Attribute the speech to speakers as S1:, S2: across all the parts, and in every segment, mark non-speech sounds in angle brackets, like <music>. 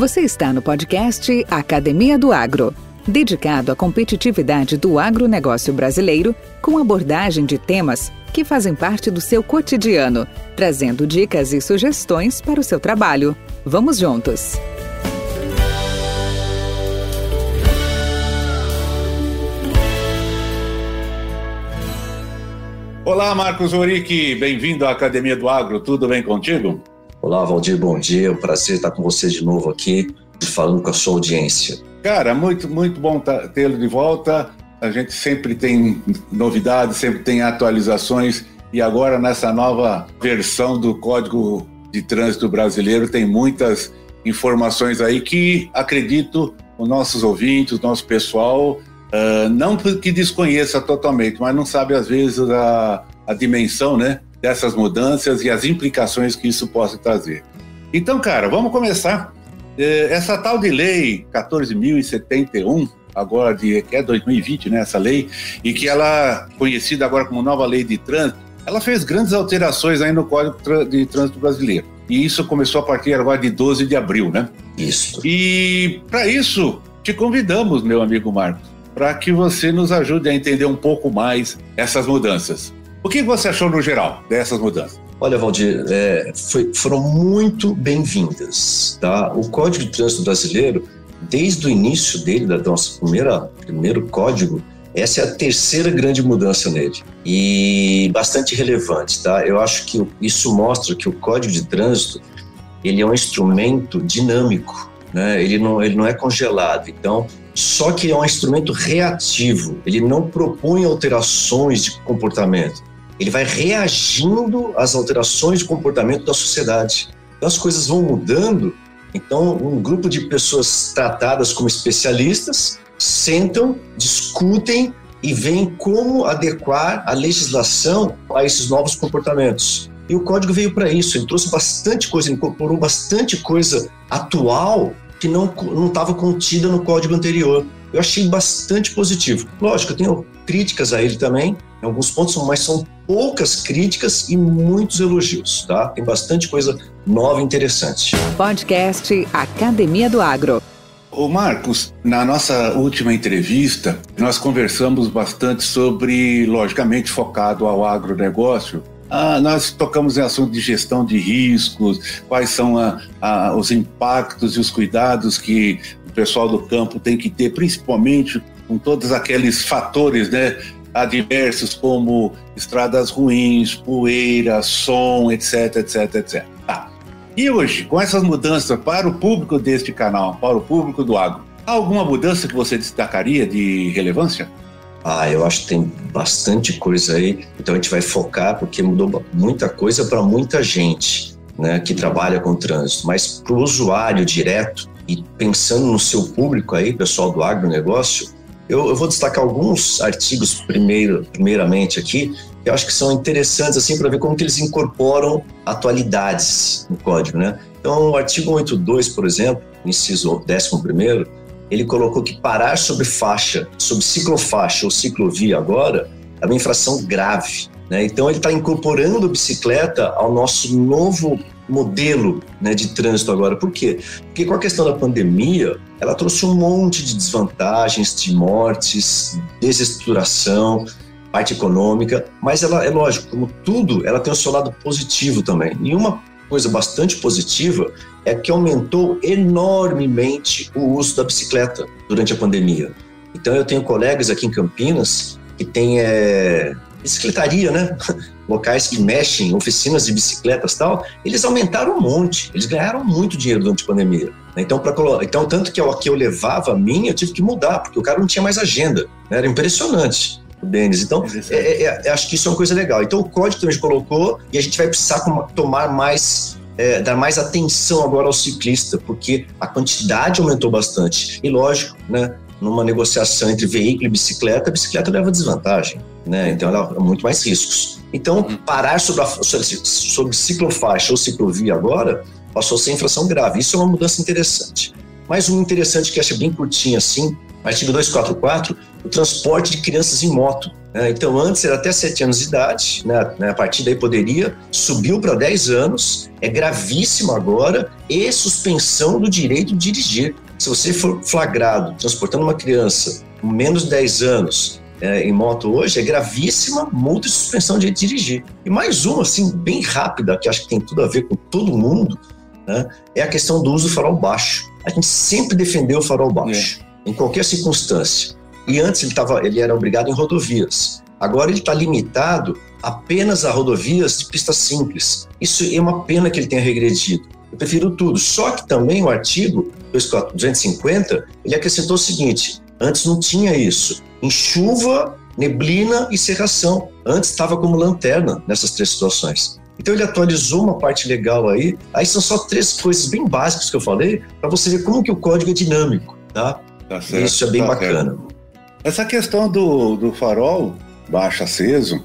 S1: Você está no podcast Academia do Agro, dedicado à competitividade do agronegócio brasileiro, com abordagem de temas que fazem parte do seu cotidiano, trazendo dicas e sugestões para o seu trabalho. Vamos juntos!
S2: Olá, Marcos Oric, bem-vindo à Academia do Agro, tudo bem contigo?
S3: Olá, Valdir, bom dia. Um prazer estar com você de novo aqui, falando com a sua audiência.
S2: Cara, muito, muito bom tê-lo de volta. A gente sempre tem novidades, sempre tem atualizações. E agora, nessa nova versão do Código de Trânsito Brasileiro, tem muitas informações aí que acredito os nossos ouvintes, o nosso pessoal, uh, não que desconheça totalmente, mas não sabe às vezes a, a dimensão, né? Dessas mudanças e as implicações que isso possa trazer. Então, cara, vamos começar. É, essa tal de lei 14.071, agora de que é 2020, né, essa lei, e que ela conhecida agora como nova lei de trânsito, ela fez grandes alterações aí no Código de Trânsito Brasileiro. E isso começou a partir agora de 12 de abril, né?
S3: Isso.
S2: E para isso, te convidamos, meu amigo Marcos, para que você nos ajude a entender um pouco mais essas mudanças. O que você achou no geral dessas mudanças?
S3: Olha, Valdir, é, foi, foram muito bem-vindas. Tá? O Código de Trânsito Brasileiro, desde o início dele, da nossa primeira primeiro código, essa é a terceira grande mudança nele e bastante relevante, tá? Eu acho que isso mostra que o Código de Trânsito ele é um instrumento dinâmico, né? Ele não ele não é congelado. Então, só que é um instrumento reativo. Ele não propõe alterações de comportamento ele vai reagindo às alterações de comportamento da sociedade. Então as coisas vão mudando, então um grupo de pessoas tratadas como especialistas sentam, discutem e veem como adequar a legislação a esses novos comportamentos. E o código veio para isso, ele trouxe bastante coisa, incorporou bastante coisa atual que não estava contida no código anterior. Eu achei bastante positivo. Lógico, eu tenho críticas a ele também, em alguns pontos, mas são poucas críticas e muitos elogios, tá? Tem bastante coisa nova e interessante.
S1: Podcast Academia do Agro.
S2: Ô Marcos, na nossa última entrevista, nós conversamos bastante sobre, logicamente, focado ao agronegócio. Ah, nós tocamos em assunto de gestão de riscos, quais são a, a, os impactos e os cuidados que o pessoal do campo tem que ter, principalmente com todos aqueles fatores, né? Adversos como estradas ruins, poeira, som, etc, etc, etc. Tá. E hoje, com essas mudanças para o público deste canal, para o público do agro, há alguma mudança que você destacaria de relevância?
S3: Ah, eu acho que tem bastante coisa aí. Então a gente vai focar porque mudou muita coisa para muita gente, né, que trabalha com trânsito. Mas para o usuário direto e pensando no seu público aí, pessoal do agronegócio, eu, eu vou destacar alguns artigos primeiro, primeiramente aqui, que eu acho que são interessantes assim para ver como que eles incorporam atualidades no código, né? Então, o artigo 82, por exemplo, inciso 11 ele colocou que parar sobre faixa, sobre ciclofaixa ou ciclovia agora, é uma infração grave. Né? Então, ele está incorporando bicicleta ao nosso novo modelo né, de trânsito agora. Por quê? Porque com a questão da pandemia, ela trouxe um monte de desvantagens, de mortes, desestruturação, parte econômica, mas ela é lógico, como tudo, ela tem o seu lado positivo também. E uma coisa bastante positiva é que aumentou enormemente o uso da bicicleta durante a pandemia. Então eu tenho colegas aqui em Campinas que têm é, bicicletaria, né? <laughs> Locais que mexem, oficinas de bicicletas tal, eles aumentaram um monte, eles ganharam muito dinheiro durante a pandemia. Então, pra, então tanto que eu, que eu levava a minha, eu tive que mudar, porque o cara não tinha mais agenda. Né? Era impressionante o Denis. Então, é, é, é, acho que isso é uma coisa legal. Então, o código também colocou e a gente vai precisar tomar mais é, dar mais atenção agora ao ciclista, porque a quantidade aumentou bastante. E lógico, né, numa negociação entre veículo e bicicleta, a bicicleta leva desvantagem, né? Então ela há muito mais riscos. Então, uhum. parar sobre, a, sobre ciclofaixa ou ciclovia agora passou a ser infração grave. Isso é uma mudança interessante. Mais um interessante que acha bem curtinho assim, artigo 244, o transporte de crianças em moto. Né? Então, antes era até 7 anos de idade, né? a partir daí poderia, subiu para 10 anos, é gravíssimo agora, e suspensão do direito de dirigir. Se você for flagrado transportando uma criança com menos de 10 anos é, em moto hoje, é gravíssima multa e suspensão de dirigir. E mais uma, assim, bem rápida, que acho que tem tudo a ver com todo mundo, né? é a questão do uso do farol baixo. A gente sempre defendeu o farol baixo, é. em qualquer circunstância. E antes ele, tava, ele era obrigado em rodovias. Agora ele está limitado apenas a rodovias de pista simples. Isso é uma pena que ele tenha regredido. Eu prefiro tudo. Só que também o artigo 250, ele acrescentou o seguinte, antes não tinha isso. Em chuva, neblina e cerração. Antes estava como lanterna nessas três situações. Então ele atualizou uma parte legal aí. Aí são só três coisas bem básicas que eu falei para você ver como que o código é dinâmico, tá? tá certo, Isso é bem tá bacana. Certo.
S2: Essa questão do, do farol baixo aceso,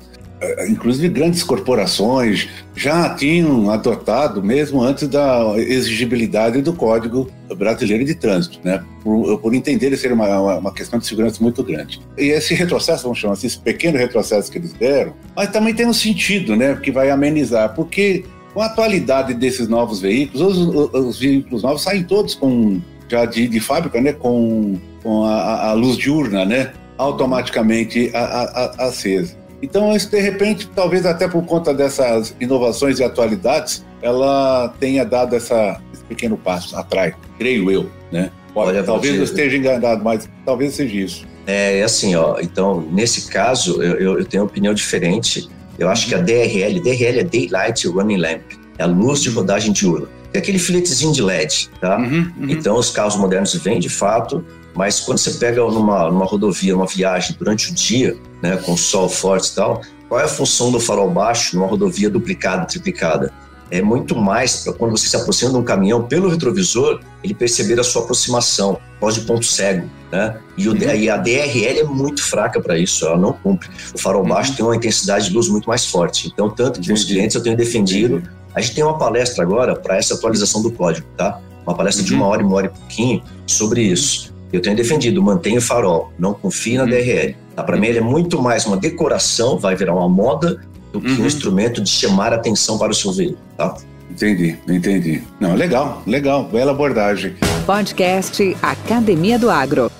S2: inclusive grandes corporações já tinham adotado mesmo antes da exigibilidade do Código Brasileiro de Trânsito, né? Por, por entender ser uma, uma questão de segurança muito grande. E esse retrocesso, vamos chamar assim, esse pequeno retrocesso que eles deram, mas também tem um sentido, né? Que vai amenizar, porque com a atualidade desses novos veículos, os, os veículos novos saem todos com já de, de fábrica, né? Com com a, a luz diurna, né? Automaticamente a, a, acesa. Então, isso, de repente, talvez até por conta dessas inovações e atualidades, ela tenha dado essa, esse pequeno passo atrás, creio eu, né? Olha, talvez eu esteja enganado, mas talvez seja isso.
S3: É assim, ó. Então, nesse caso, eu, eu tenho uma opinião diferente. Eu acho que a DRL, DRL é Daylight Running Lamp, é a luz de rodagem diurna. É aquele filetezinho de LED, tá? Uhum, uhum. Então, os carros modernos vêm, de fato, mas quando você pega numa, numa rodovia, uma viagem durante o dia, né, com sol forte e tal, qual é a função do farol baixo numa rodovia duplicada, triplicada? É muito mais para quando você se aproxima de um caminhão pelo retrovisor, ele perceber a sua aproximação, pós de ponto cego, né? E, o, uhum. e a DRL é muito fraca para isso, ela não cumpre. O farol uhum. baixo tem uma intensidade de luz muito mais forte. Então, tanto que os clientes eu tenho defendido. A gente tem uma palestra agora para essa atualização do código, tá? Uma palestra uhum. de uma hora e uma hora e pouquinho sobre isso. Eu tenho defendido, mantenha o farol, não confie na uhum. DRL. Tá? Para mim, ele é muito mais uma decoração, vai virar uma moda, do que uhum. um instrumento de chamar atenção para o seu veículo. Tá?
S2: Entendi, entendi. Não, legal, legal, bela abordagem.
S1: Podcast Academia do Agro.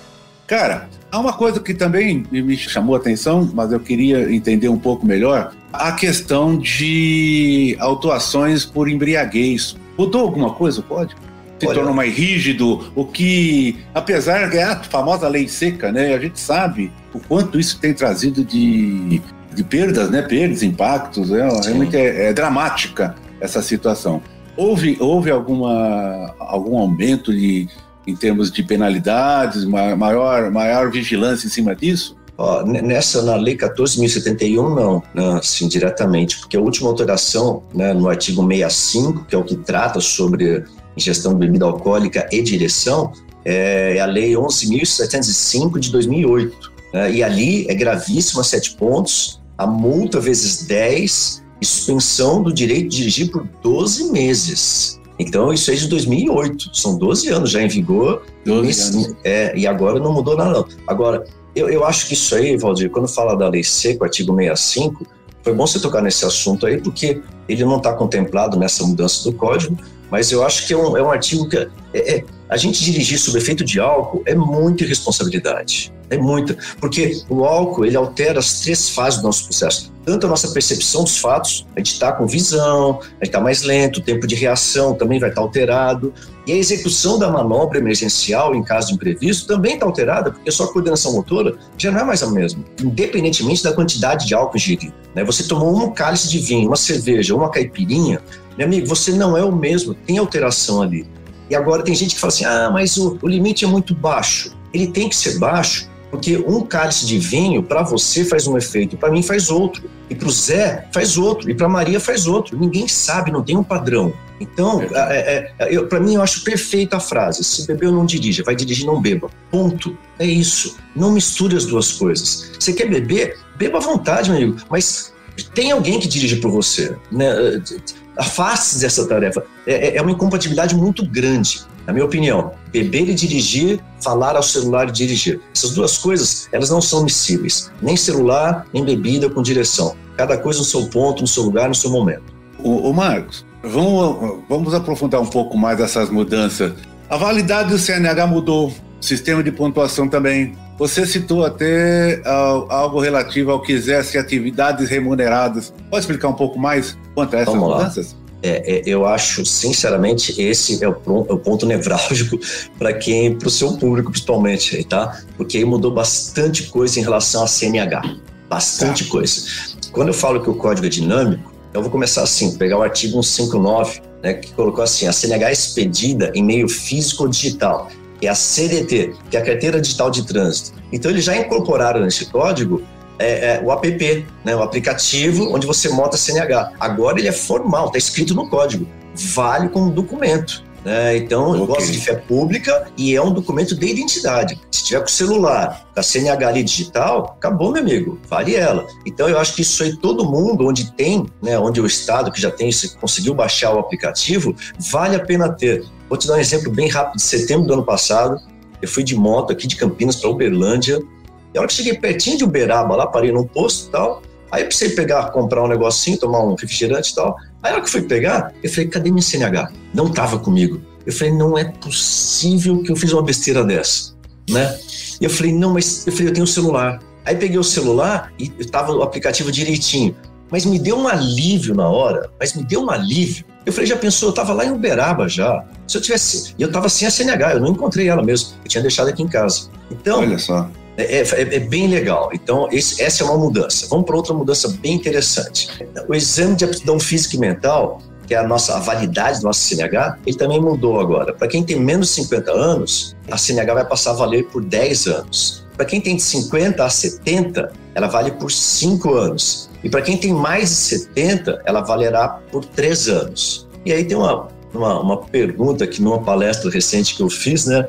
S2: Cara, há uma coisa que também me chamou a atenção, mas eu queria entender um pouco melhor, a questão de autuações por embriaguez. Mudou alguma coisa o código? Se Olha, tornou mais rígido, o que, apesar que é a famosa lei seca, né, a gente sabe o quanto isso tem trazido de, de perdas, né, perdas, impactos, é, realmente é, é, dramática essa situação. Houve, houve alguma, algum aumento de, em termos de penalidades, maior, maior vigilância em cima disso?
S3: Ó, nessa, na Lei 14.071, não, não, assim, diretamente, porque a última alteração, né, no artigo 65, que é o que trata sobre ingestão de bebida alcoólica e direção, é a Lei 11.705 de 2008. Né? E ali é gravíssima, sete pontos, a multa vezes 10 e suspensão do direito de dirigir por 12 meses. Então, isso é de 2008, são 12 anos já em vigor, 12 anos. É, e agora não mudou nada. Não. Agora, eu, eu acho que isso aí, Valdir, quando fala da Lei Seco, artigo 65, foi bom você tocar nesse assunto aí, porque ele não está contemplado nessa mudança do código, mas eu acho que é um, é um artigo que. É, é, a gente dirigir sob efeito de álcool é muita irresponsabilidade. É muita. Porque o álcool, ele altera as três fases do nosso processo. Tanto a nossa percepção dos fatos, a gente está com visão, a gente está mais lento, o tempo de reação também vai estar tá alterado. E a execução da manobra emergencial em caso de imprevisto também está alterada, porque a sua coordenação motora já não é mais a mesma, independentemente da quantidade de álcool ingerido. Né? Você tomou um cálice de vinho, uma cerveja, uma caipirinha, meu amigo, você não é o mesmo, tem alteração ali. E agora tem gente que fala assim: ah, mas o, o limite é muito baixo. Ele tem que ser baixo porque um cálice de vinho, para você, faz um efeito, para mim faz outro. E para o Zé, faz outro. E para Maria, faz outro. Ninguém sabe, não tem um padrão. Então, é, é, é, para mim, eu acho perfeita a frase: se bebeu, não dirija, vai dirigir, não beba. Ponto. É isso. Não misture as duas coisas. Você quer beber? Beba à vontade, meu amigo. Mas tem alguém que dirige por você. Né? Afaste dessa tarefa. É, é, é uma incompatibilidade muito grande. na minha opinião, beber e dirigir, falar ao celular e dirigir. Essas duas coisas, elas não são miscíveis. Nem celular, nem bebida com direção. Cada coisa no seu ponto, no seu lugar, no seu momento.
S2: O, o Marcos, vamos, vamos aprofundar um pouco mais essas mudanças. A validade do CNH mudou, sistema de pontuação também. Você citou até uh, algo relativo ao que quisesse atividades remuneradas. Pode explicar um pouco mais quanto a essas Vamos mudanças? Lá.
S3: É, é, eu acho, sinceramente, esse é o, é o ponto nevrálgico <laughs> para quem, para o seu público principalmente, tá? Porque aí mudou bastante coisa em relação à CNH, bastante tá. coisa. Quando eu falo que o código é dinâmico, eu vou começar assim, pegar o artigo 159, né, que colocou assim, a CNH é expedida em meio físico ou digital, que é a CDT, que é a Carteira Digital de Trânsito. Então eles já incorporaram nesse código é, é, o app, né, o aplicativo onde você monta CNH. Agora ele é formal, está escrito no código, vale como documento. Né? Então, okay. eu gosto de fé pública e é um documento de identidade. Se tiver com o celular, com a CNH ali digital, acabou, meu amigo, vale ela. Então, eu acho que isso aí, todo mundo, onde tem, né, onde o Estado que já tem, conseguiu baixar o aplicativo, vale a pena ter. Vou te dar um exemplo bem rápido. De setembro do ano passado, eu fui de moto aqui de Campinas para Uberlândia, e a hora que cheguei pertinho de Uberaba, lá parei num posto e tal, aí eu precisei pegar, comprar um negocinho, tomar um refrigerante e tal. Aí a hora que fui pegar, eu falei, cadê minha CNH? Não tava comigo. Eu falei, não é possível que eu fiz uma besteira dessa, né? E eu falei, não, mas eu falei, eu tenho um celular. Aí peguei o celular e tava o aplicativo direitinho. Mas me deu um alívio na hora, mas me deu um alívio. Eu falei, já pensou, eu tava lá em Uberaba já. Se eu tivesse. E eu tava sem a CNH, eu não encontrei ela mesmo. Eu tinha deixado aqui em casa. Então.
S2: Olha só.
S3: É, é, é, bem legal. Então, esse, essa é uma mudança. Vamos para outra mudança bem interessante. O exame de aptidão física e mental, que é a nossa a validade do nosso CNH, ele também mudou agora. Para quem tem menos de 50 anos, a CNH vai passar a valer por 10 anos. Para quem tem de 50 a 70, ela vale por 5 anos. E para quem tem mais de 70, ela valerá por 3 anos. E aí tem uma, uma, uma pergunta que numa palestra recente que eu fiz, né?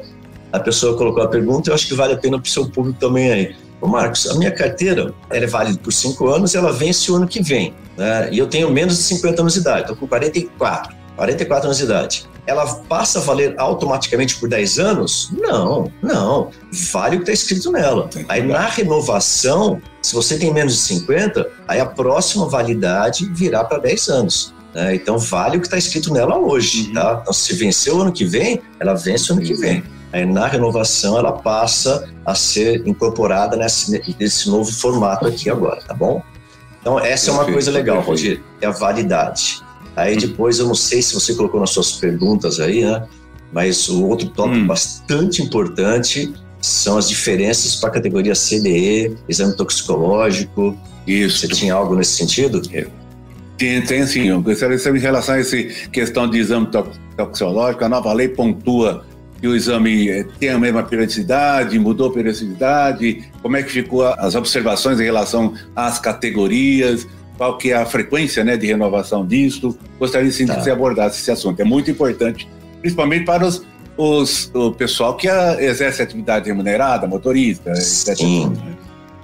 S3: a pessoa colocou a pergunta, eu acho que vale a pena para o seu público também aí. Ô Marcos, a minha carteira ela é válida por cinco anos ela vence o ano que vem. Né? E eu tenho menos de 50 anos de idade, estou com 44, 44 anos de idade. Ela passa a valer automaticamente por 10 anos? Não, não. Vale o que está escrito nela. Aí na renovação, se você tem menos de 50, aí a próxima validade virá para 10 anos. Né? Então vale o que está escrito nela hoje. Uhum. Tá? Então se vencer o ano que vem, ela vence o ano que vem. Aí, na renovação, ela passa a ser incorporada nesse, nesse novo formato aqui agora, tá bom? Então, essa é uma coisa legal, Roger, é a validade. Aí hum. depois, eu não sei se você colocou nas suas perguntas aí, né? Mas o outro tópico hum. bastante importante são as diferenças para a categoria CDE, exame toxicológico. Isso. Você tinha algo nesse sentido?
S2: Tem, tem sim. Eu gostaria de saber em relação a essa questão de exame toxicológico. A nova lei pontua que o exame eh, tem a mesma periodicidade, mudou a periodicidade, como é que ficou as observações em relação às categorias, qual que é a frequência né, de renovação disso. Gostaria sim tá. que você abordasse esse assunto, é muito importante, principalmente para os, os o pessoal que a, exerce atividade remunerada, motorista, etc.
S3: Sim.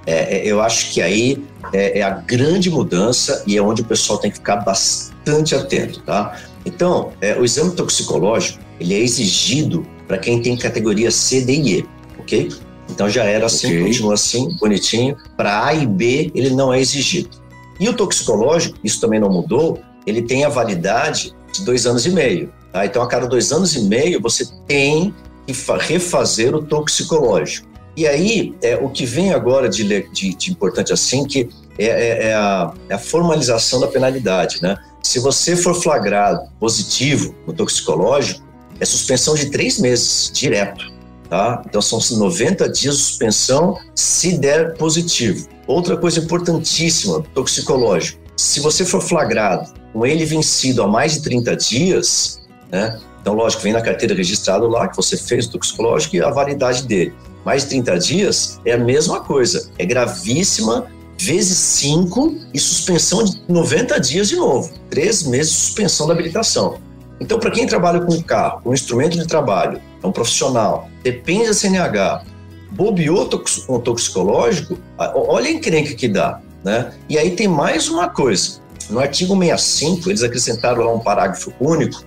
S3: É, é, eu acho que aí é, é, a grande mudança e é onde o pessoal tem que ficar bastante atento, tá? Então, é, o exame toxicológico, ele é exigido para quem tem categoria C, D e E, ok? Então já era assim, okay. continua assim, bonitinho. Para A e B, ele não é exigido. E o toxicológico, isso também não mudou, ele tem a validade de dois anos e meio. Tá? Então, a cada dois anos e meio, você tem que refazer o toxicológico. E aí, é, o que vem agora de, de, de importante assim, que é, é, é, a, é, a, formalização da penalidade. Né? Se você for flagrado positivo no toxicológico, é suspensão de três meses, direto. Tá? Então são 90 dias de suspensão se der positivo. Outra coisa importantíssima, toxicológico. Se você for flagrado com ele vencido há mais de 30 dias, né? Então, lógico, vem na carteira registrado lá que você fez o toxicológico e a validade dele. Mais de 30 dias é a mesma coisa. É gravíssima, vezes 5 e suspensão de 90 dias de novo. Três meses de suspensão da habilitação. Então, para quem trabalha com carro, com instrumento de trabalho, é um profissional, depende da CNH, bobeou toxicológico, olha a encrenca que dá. Né? E aí tem mais uma coisa. No artigo 65, eles acrescentaram lá um parágrafo único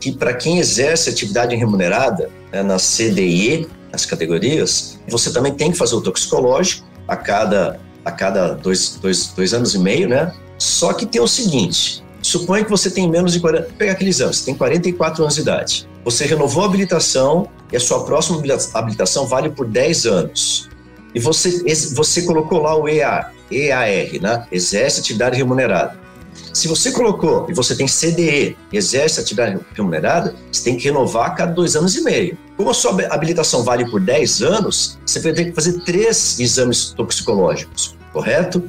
S3: que para quem exerce atividade remunerada né, na CDE, as categorias, você também tem que fazer o toxicológico a cada, a cada dois, dois, dois anos e meio, né? Só que tem o seguinte: suponha que você tem menos de 40. Pega aquele exame, você tem 44 anos de idade. Você renovou a habilitação e a sua próxima habilitação vale por 10 anos. E você, você colocou lá o EA, EAR, né? Exerce atividade remunerada. Se você colocou e você tem CDE exerce atividade remunerada, você tem que renovar a cada dois anos e meio. Como a sua habilitação vale por 10 anos, você vai ter que fazer três exames toxicológicos, correto?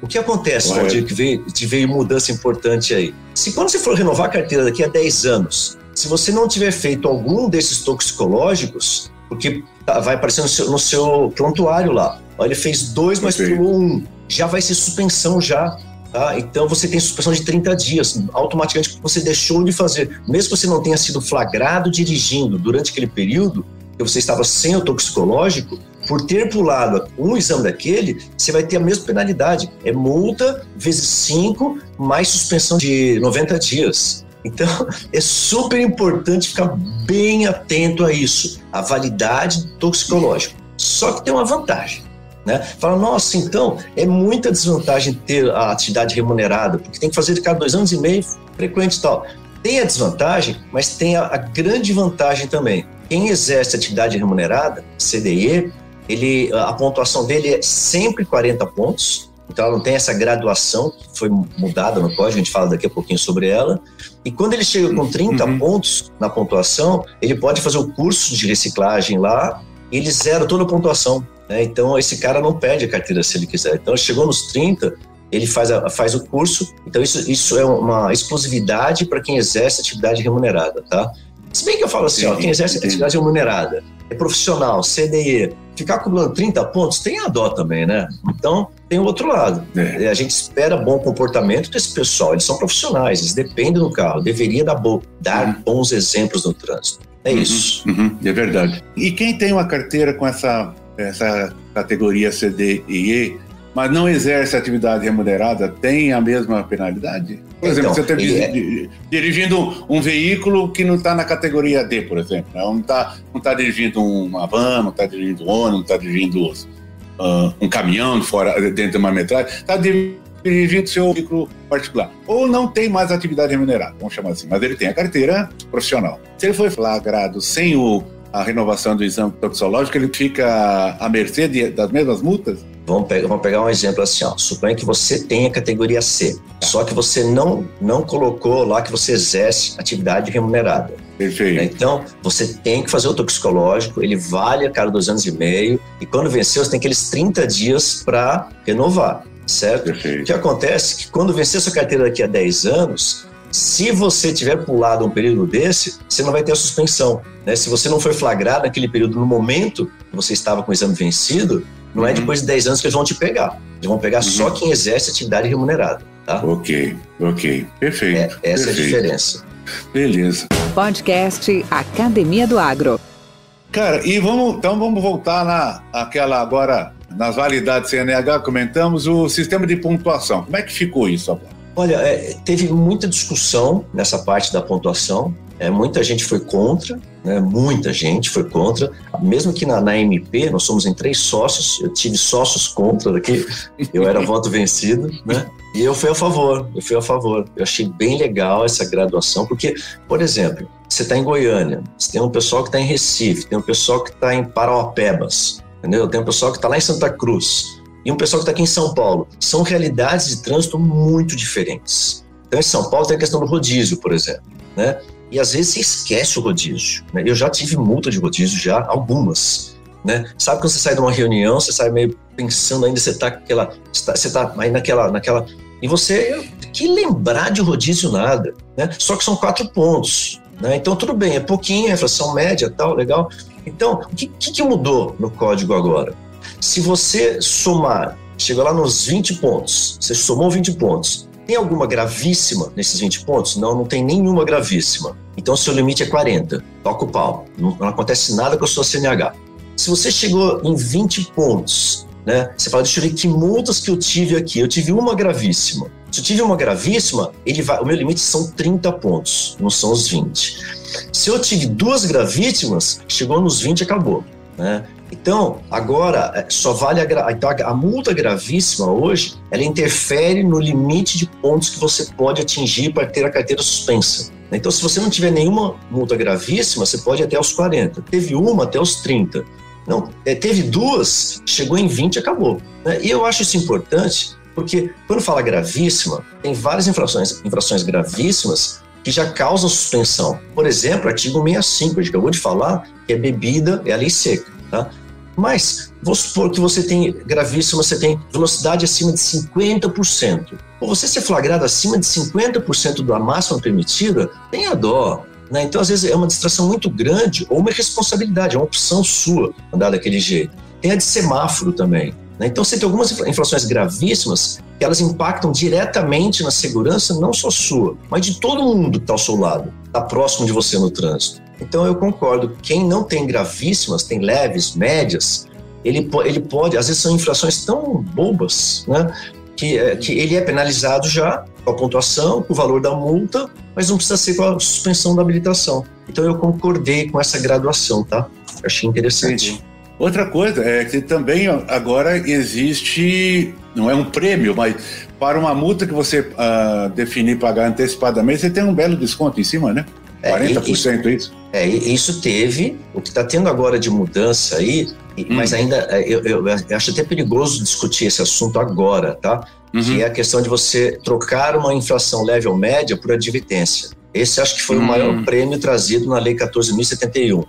S3: O que acontece, Valdir, que veio, que veio mudança importante aí? Se quando você for renovar a carteira daqui a 10 anos, se você não tiver feito algum desses toxicológicos, porque tá, vai aparecer no seu, no seu prontuário lá, ele fez dois, mas pulou um, já vai ser suspensão já Tá? Então você tem suspensão de 30 dias, automaticamente você deixou de fazer. Mesmo que você não tenha sido flagrado dirigindo durante aquele período, que você estava sem o toxicológico, por ter pulado um exame daquele, você vai ter a mesma penalidade. É multa vezes 5 mais suspensão de 90 dias. Então, é super importante ficar bem atento a isso, a validade toxicológica. Só que tem uma vantagem. Né? Fala, nossa, então é muita desvantagem ter a atividade remunerada, porque tem que fazer de cada dois anos e meio, frequente e tal. Tem a desvantagem, mas tem a, a grande vantagem também. Quem exerce atividade remunerada, CDE, ele, a pontuação dele é sempre 40 pontos, então ela não tem essa graduação que foi mudada no código, a gente fala daqui a pouquinho sobre ela. E quando ele chega com 30 uhum. pontos na pontuação, ele pode fazer o curso de reciclagem lá, e ele zera toda a pontuação. Né? Então, esse cara não perde a carteira se ele quiser. Então, chegou nos 30, ele faz, a, faz o curso. Então, isso, isso é uma exclusividade para quem exerce atividade remunerada, tá? Se bem que eu falo assim, ó, quem exerce atividade remunerada é profissional, CDE, ficar acumulando 30 pontos, tem a dó também, né? Então, tem o outro lado. É. A gente espera bom comportamento desse pessoal, eles são profissionais, eles dependem do carro, deveria dar, bo dar uhum. bons exemplos no trânsito. É uhum, isso.
S2: Uhum, é verdade. E quem tem uma carteira com essa essa categoria CD e E, mas não exerce atividade remunerada, tem a mesma penalidade? Por exemplo, então, você está é... dirigindo um veículo que não está na categoria D, por exemplo. Né? Não está não tá dirigindo uma van, não está dirigindo um ônibus, não está dirigindo uh, um caminhão fora, dentro de uma metragem, está dirigindo seu veículo particular. Ou não tem mais atividade remunerada, vamos chamar assim, mas ele tem a carteira profissional. Se ele foi flagrado sem o a renovação do exame toxicológico, ele fica à mercê de, das mesmas multas?
S3: Vamos pegar, vamos pegar um exemplo assim, ó. Suponha que você tem a categoria C, só que você não, não colocou lá que você exerce atividade remunerada.
S2: Perfeito.
S3: Então, você tem que fazer o toxicológico, ele vale a cada dois anos e meio, e quando venceu, você tem aqueles 30 dias para renovar, certo?
S2: Perfeito.
S3: O que acontece é que quando vencer sua carteira daqui a 10 anos, se você tiver pulado um período desse, você não vai ter a suspensão. Né? Se você não foi flagrado naquele período, no momento que você estava com o exame vencido, não é uhum. é depois de 10 anos que eles vão te pegar. Eles vão pegar uhum. só quem exerce atividade remunerada. Tá?
S2: Ok, ok. Perfeito.
S3: É, essa
S2: perfeito.
S3: é a diferença.
S2: Beleza.
S1: Podcast Academia do Agro.
S2: Cara, e vamos, então vamos voltar na aquela agora nas validades CNH, comentamos o sistema de pontuação. Como é que ficou isso agora?
S3: Olha, é, teve muita discussão nessa parte da pontuação. É, muita gente foi contra, né? muita gente foi contra. Mesmo que na, na, MP, nós somos em três sócios, eu tive sócios contra daqui, eu era voto vencido, né? E eu fui a favor, eu fui a favor. Eu achei bem legal essa graduação, porque, por exemplo, você está em Goiânia, você tem um pessoal que está em Recife, tem um pessoal que está em Parauapebas, entendeu? Tem um pessoal que está lá em Santa Cruz e um pessoal que está aqui em São Paulo. São realidades de trânsito muito diferentes. Então, em São Paulo tem a questão do rodízio, por exemplo, né? E às vezes você esquece o rodízio. Né? Eu já tive multa de rodízio, já, algumas. Né? Sabe quando você sai de uma reunião, você sai meio pensando ainda, você está aquela, você tá aí naquela, naquela, e você que lembrar de rodízio nada, né? Só que são quatro pontos, né? Então tudo bem, é pouquinho, é inflação média, tal, legal. Então o que, que mudou no código agora? Se você somar, chega lá nos 20 pontos, você somou 20 pontos, tem alguma gravíssima nesses 20 pontos? Não, não tem nenhuma gravíssima. Então, seu limite é 40. Toca o pau. Não, não acontece nada com a sua CNH. Se você chegou em 20 pontos, né? Você fala, deixa eu ver que multas que eu tive aqui. Eu tive uma gravíssima. Se eu tive uma gravíssima, ele vai, o meu limite são 30 pontos, não são os 20. Se eu tive duas gravíssimas, chegou nos 20 acabou. Né? Então, agora, é, só vale a, então, a multa gravíssima hoje, ela interfere no limite de pontos que você pode atingir para ter a carteira suspensa. Então, se você não tiver nenhuma multa gravíssima, você pode até os 40. Teve uma até os 30. Não, é, teve duas, chegou em 20 acabou. Né? E eu acho isso importante porque quando fala gravíssima, tem várias infrações, infrações gravíssimas que já causam suspensão. Por exemplo, artigo 65, a gente acabou de falar, que é bebida, é a lei seca. Tá? Mas, vou supor que você tem gravíssima, você tem velocidade acima de 50%. Ou você ser flagrado acima de 50% da máxima permitida, tenha dó. Né? Então, às vezes, é uma distração muito grande ou uma responsabilidade, é uma opção sua andar daquele jeito. Tem a de semáforo também. Né? Então, você tem algumas infrações gravíssimas elas impactam diretamente na segurança, não só sua, mas de todo mundo que está ao seu lado, está próximo de você no trânsito. Então, eu concordo. Quem não tem gravíssimas, tem leves, médias, ele, ele pode, às vezes são infrações tão bobas, né? Que, é, que ele é penalizado já com a pontuação, com o valor da multa, mas não precisa ser com a suspensão da habilitação. Então eu concordei com essa graduação, tá? Achei interessante. Entendi.
S2: Outra coisa é que também agora existe, não é um prêmio, mas para uma multa que você uh, definir pagar antecipadamente, você tem um belo desconto em cima, né? É, 40% isso?
S3: É, isso teve. O que está tendo agora de mudança aí, hum. mas ainda é, eu, eu, eu, acho até perigoso discutir esse assunto agora, tá? Uhum. Que é a questão de você trocar uma inflação leve ou média por advertência. Esse acho que foi o maior hum. prêmio trazido na Lei 14.071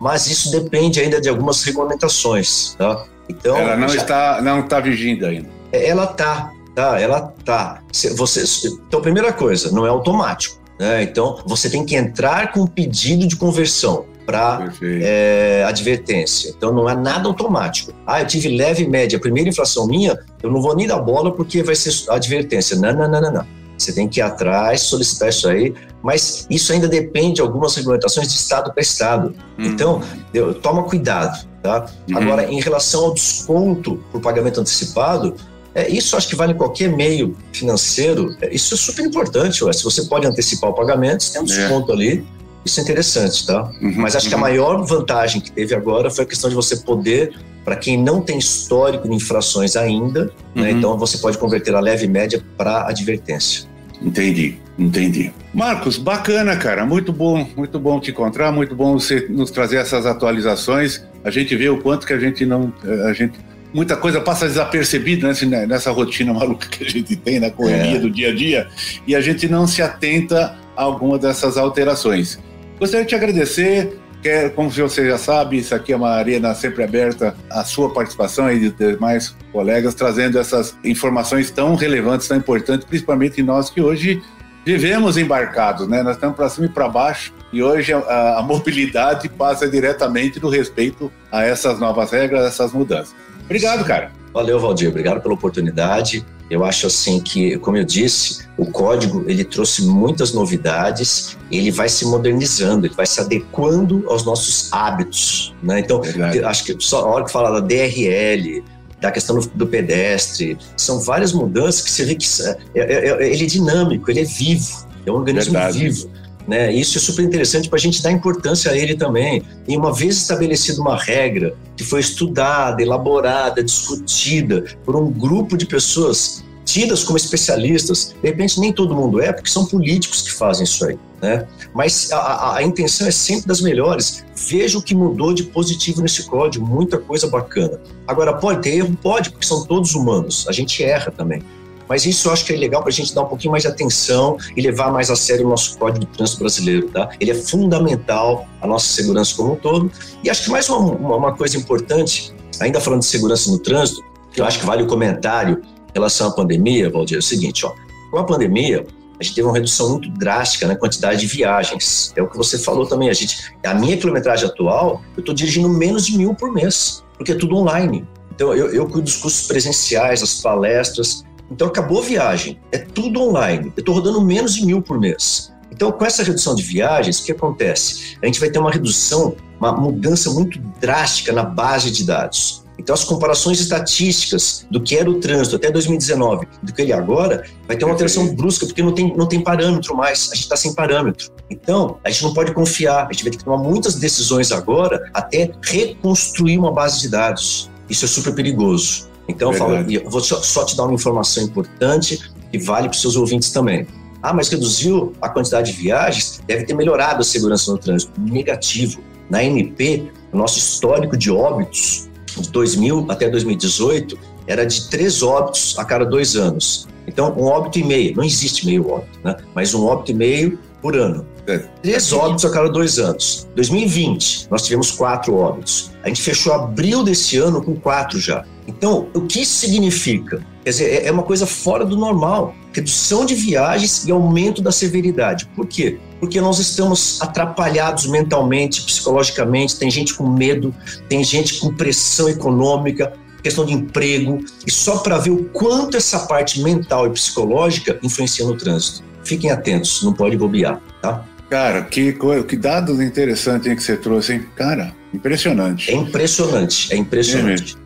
S3: mas isso depende ainda de algumas regulamentações, tá?
S2: Então ela não já... está não está vigindo ainda.
S3: É, ela tá, tá, ela tá. Você, então primeira coisa, não é automático, né? Então você tem que entrar com um pedido de conversão para é, advertência. Então não é nada automático. Ah, eu tive leve média, primeira inflação minha, eu não vou nem dar bola porque vai ser advertência. Não, não, não, não, não. Você tem que ir atrás, solicitar isso aí, mas isso ainda depende de algumas regulamentações de estado para estado. Uhum. Então, eu, toma cuidado, tá? Uhum. Agora, em relação ao desconto por pagamento antecipado, é, isso acho que vale em qualquer meio financeiro. É, isso é super importante. Ué. Se você pode antecipar o pagamento, você tem um é. desconto é. ali. Isso é interessante, tá? Uhum, Mas acho que a uhum. maior vantagem que teve agora foi a questão de você poder, para quem não tem histórico de infrações ainda, né, uhum. então você pode converter a leve média para advertência.
S2: Entendi, entendi. Marcos, bacana, cara. Muito bom, muito bom te encontrar, muito bom você nos trazer essas atualizações. A gente vê o quanto que a gente não. A gente, muita coisa passa desapercebida né, nessa rotina maluca que a gente tem, na correria é. do dia a dia, e a gente não se atenta a alguma dessas alterações. Gostaria de te agradecer Quer, como você já sabe, isso aqui é uma arena sempre aberta à sua participação e de demais colegas, trazendo essas informações tão relevantes, tão importantes, principalmente nós que hoje vivemos embarcados, né? Nós estamos para cima e para baixo e hoje a, a, mobilidade passa diretamente do respeito a essas novas regras, essas mudanças. Obrigado, cara.
S3: Valeu, Valdir. Obrigado pela oportunidade. Eu acho assim que, como eu disse, o código ele trouxe muitas novidades, ele vai se modernizando, ele vai se adequando aos nossos hábitos, né? Então, acho que só a hora que fala da DRL, da questão do, do, pedestre, são várias mudanças que você vê que é, é, é, ele é dinâmico, ele é vivo, é um organismo Verdade. vivo. Né? Isso é super interessante para a gente dar importância a ele também. E uma vez estabelecida uma regra que foi estudada, elaborada, discutida por um grupo de pessoas tidas como especialistas, de repente nem todo mundo é, porque são políticos que fazem isso aí. Né? Mas a, a, a intenção é sempre das melhores. Veja o que mudou de positivo nesse código, muita coisa bacana. Agora, pode ter erro? Pode, porque são todos humanos, a gente erra também. Mas isso eu acho que é legal para a gente dar um pouquinho mais de atenção e levar mais a sério o nosso Código de Trânsito Brasileiro, tá? Ele é fundamental à nossa segurança como um todo. E acho que mais uma, uma, uma coisa importante, ainda falando de segurança no trânsito, que eu acho que vale o comentário em relação à pandemia, Valdir, é o seguinte, ó. Com a pandemia, a gente teve uma redução muito drástica na quantidade de viagens. É o que você falou também. A, gente, a minha quilometragem atual, eu estou dirigindo menos de mil por mês, porque é tudo online. Então, eu, eu cuido dos cursos presenciais, das palestras, então acabou a viagem, é tudo online. Eu estou rodando menos de mil por mês. Então, com essa redução de viagens, o que acontece? A gente vai ter uma redução, uma mudança muito drástica na base de dados. Então, as comparações estatísticas do que era o trânsito até 2019 do que ele é agora, vai ter uma alteração brusca, porque não tem, não tem parâmetro mais, a gente está sem parâmetro. Então, a gente não pode confiar, a gente vai ter que tomar muitas decisões agora até reconstruir uma base de dados. Isso é super perigoso. Então, eu, falo, eu vou só, só te dar uma informação importante que vale para os seus ouvintes também. Ah, mas reduziu a quantidade de viagens, deve ter melhorado a segurança no trânsito. Negativo. Na MP, o nosso histórico de óbitos, de 2000 até 2018, era de três óbitos a cada dois anos. Então, um óbito e meio, não existe meio óbito, né? mas um óbito e meio por ano. É. Três óbitos a cada dois anos. 2020, nós tivemos quatro óbitos. A gente fechou abril desse ano com quatro já. Então, o que isso significa? Quer dizer, é, é uma coisa fora do normal. Redução de viagens e aumento da severidade. Por quê? Porque nós estamos atrapalhados mentalmente, psicologicamente, tem gente com medo, tem gente com pressão econômica, questão de emprego, e só para ver o quanto essa parte mental e psicológica influencia no trânsito. Fiquem atentos, não pode bobear, tá?
S2: Cara, que, que dados interessantes que você trouxe, hein? Cara, impressionante.
S3: É impressionante, é impressionante.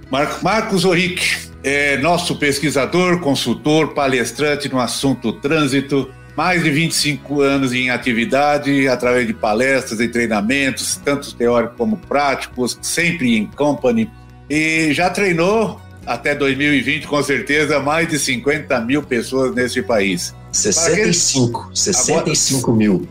S2: Marcos Oric, é nosso pesquisador, consultor, palestrante no assunto trânsito, mais de 25 anos em atividade, através de palestras e treinamentos, tanto teóricos como práticos, sempre em company, e já treinou até 2020, com certeza, mais de 50 mil pessoas nesse país.
S3: 65, 65 Agora, mil.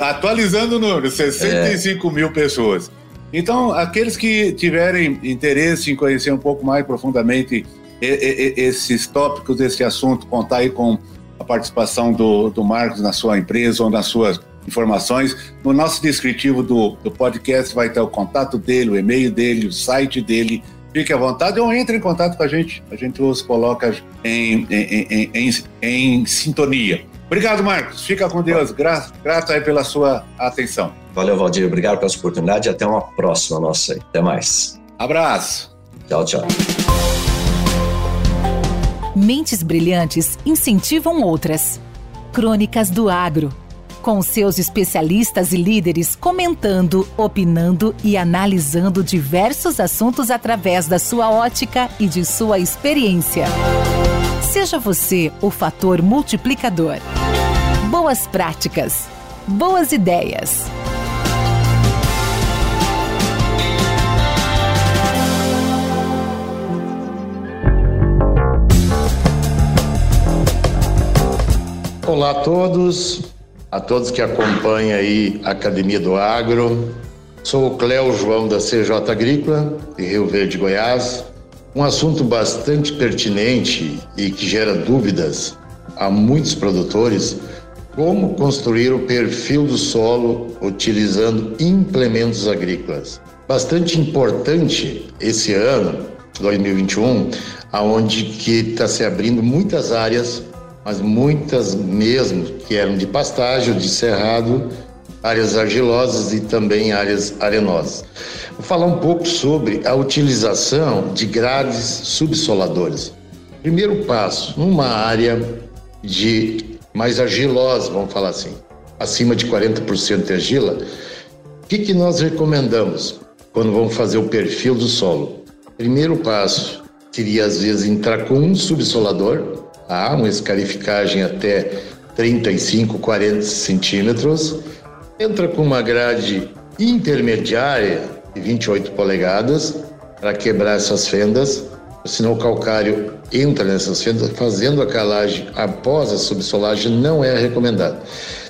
S2: Atualizando o número, 65 é. mil pessoas. Então, aqueles que tiverem interesse em conhecer um pouco mais profundamente esses tópicos, esse assunto, contar aí com a participação do, do Marcos na sua empresa ou nas suas informações. No nosso descritivo do, do podcast vai ter o contato dele, o e-mail dele, o site dele. Fique à vontade ou entre em contato com a gente. A gente os coloca em, em, em, em, sintonia. Obrigado, Marcos. Fica com Deus. Gra grato aí pela sua atenção.
S3: Valeu, Valdir. Obrigado pela oportunidade e até uma próxima nossa aí. Até mais.
S2: Abraço.
S3: Tchau, tchau.
S1: Mentes brilhantes incentivam outras. Crônicas do Agro. Com seus especialistas e líderes comentando, opinando e analisando diversos assuntos através da sua ótica e de sua experiência. Seja você o fator multiplicador. Boas práticas. Boas ideias.
S4: Olá a todos, a todos que acompanham aí a Academia do Agro. Sou o Cléo João da CJ Agrícola, de Rio Verde, Goiás. Um assunto bastante pertinente e que gera dúvidas a muitos produtores, como construir o perfil do solo utilizando implementos agrícolas. Bastante importante esse ano, 2021, aonde que está se abrindo muitas áreas, mas muitas mesmo que eram de pastagem, de cerrado, áreas argilosas e também áreas arenosas. Vou falar um pouco sobre a utilização de grades subsoladoras. Primeiro passo, numa área de mais argilosa, vamos falar assim, acima de 40% de argila, o que, que nós recomendamos quando vamos fazer o perfil do solo? Primeiro passo seria, às vezes, entrar com um subsolador, tá? uma escarificagem até 35, 40 centímetros, entra com uma grade intermediária de 28 polegadas para quebrar essas fendas, senão o calcário entra nessas fendas, fazendo a calagem após a subsolagem não é recomendado.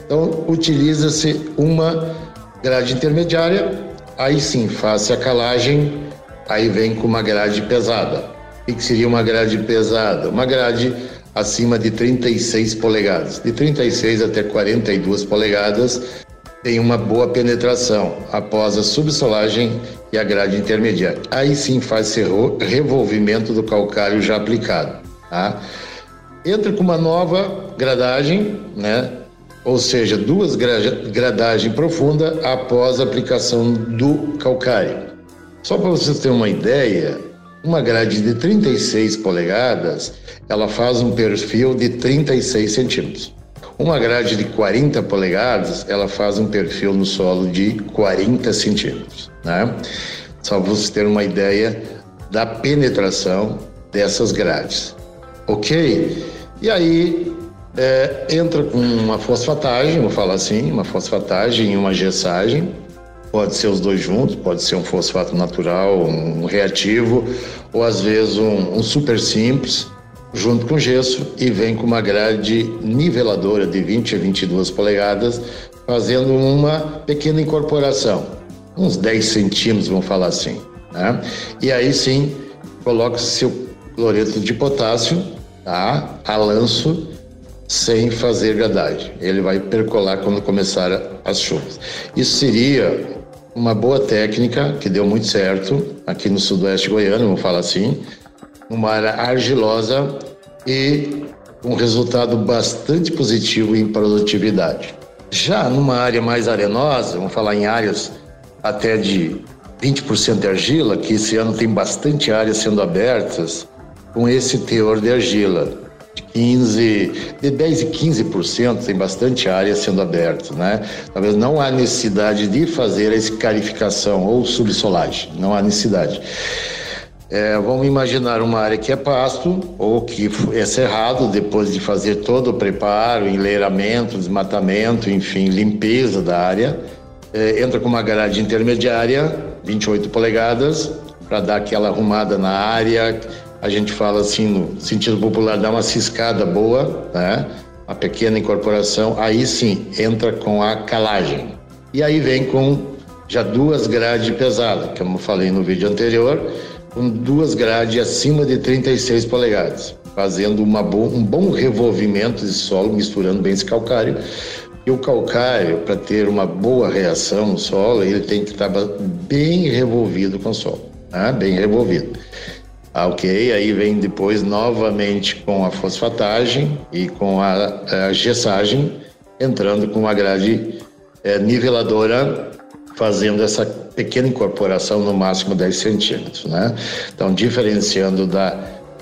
S4: Então, utiliza-se uma grade intermediária, aí sim, faz a calagem, aí vem com uma grade pesada. O que seria uma grade pesada? Uma grade acima de 36 polegadas. De 36 até 42 polegadas tem uma boa penetração após a subsolagem e a grade intermediária. Aí sim faz o revolvimento do calcário já aplicado. Tá? Entra com uma nova gradagem, né? ou seja, duas gradagem profunda após a aplicação do calcário. Só para vocês terem uma ideia, uma grade de 36 polegadas, ela faz um perfil de 36 centímetros. Uma grade de 40 polegadas, ela faz um perfil no solo de 40 centímetros, né? Só para vocês terem uma ideia da penetração dessas grades. Ok? E aí é, entra com uma fosfatagem, vou falar assim, uma fosfatagem e uma gessagem. Pode ser os dois juntos, pode ser um fosfato natural, um reativo, ou às vezes um, um super simples, junto com gesso, e vem com uma grade niveladora de 20 a 22 polegadas, fazendo uma pequena incorporação, uns 10 centímetros, vamos falar assim. Né? E aí sim, coloca seu cloreto de potássio, tá? a lanço, sem fazer gradagem. Ele vai percolar quando começar as chuvas. Isso seria uma boa técnica que deu muito certo aqui no sudoeste goiano, vamos falar assim, uma área argilosa e um resultado bastante positivo em produtividade. Já numa área mais arenosa, vamos falar em áreas até de 20% de argila, que esse ano tem bastante áreas sendo abertas com esse teor de argila. 15, de 10 e 15% tem bastante área sendo aberta, né? Talvez não há necessidade de fazer a escarificação ou subsolagem, não há necessidade. É, vamos imaginar uma área que é pasto ou que é cerrado depois de fazer todo o preparo, enleiramento, desmatamento, enfim, limpeza da área. É, entra com uma grade intermediária, 28 polegadas, para dar aquela arrumada na área, a gente fala assim no sentido popular, dá uma ciscada boa, né? Uma pequena incorporação, aí sim entra com a calagem. E aí vem com já duas grades pesadas, como eu falei no vídeo anterior, com duas grades acima de 36 polegadas, fazendo uma bo um bom revolvimento de solo, misturando bem esse calcário. E o calcário, para ter uma boa reação no solo, ele tem que estar bem revolvido com o solo, né? bem revolvido. Ah, ok, aí vem depois novamente com a fosfatagem e com a, a gessagem, entrando com uma grade é, niveladora, fazendo essa pequena incorporação no máximo 10 centímetros, né? Então, diferenciando da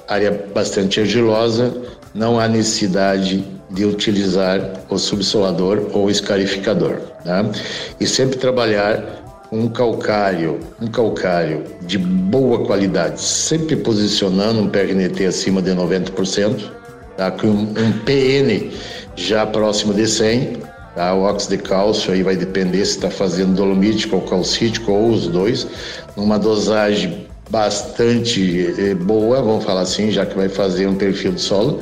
S4: área bastante argilosa, não há necessidade de utilizar o subsolador ou escarificador, né? E sempre trabalhar um calcário, um calcário de boa qualidade, sempre posicionando um PRNT acima de 90%, tá? com um PN já próximo de 100, tá? o óxido de cálcio aí vai depender se está fazendo dolomítico ou calcítico ou os dois, numa dosagem bastante eh, boa, vamos falar assim, já que vai fazer um perfil de solo,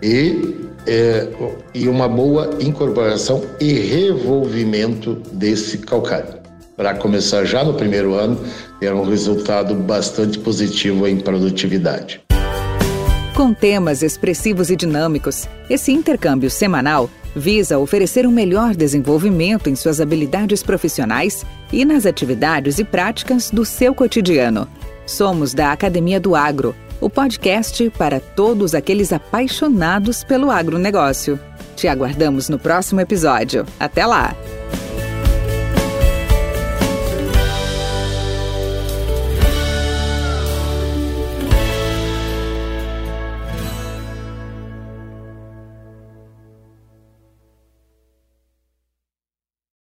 S4: e, eh, e uma boa incorporação e revolvimento desse calcário para começar já no primeiro ano, ter um resultado bastante positivo em produtividade.
S1: Com temas expressivos e dinâmicos, esse intercâmbio semanal visa oferecer um melhor desenvolvimento em suas habilidades profissionais e nas atividades e práticas do seu cotidiano. Somos da Academia do Agro, o podcast para todos aqueles apaixonados pelo agronegócio. Te aguardamos no próximo episódio. Até lá!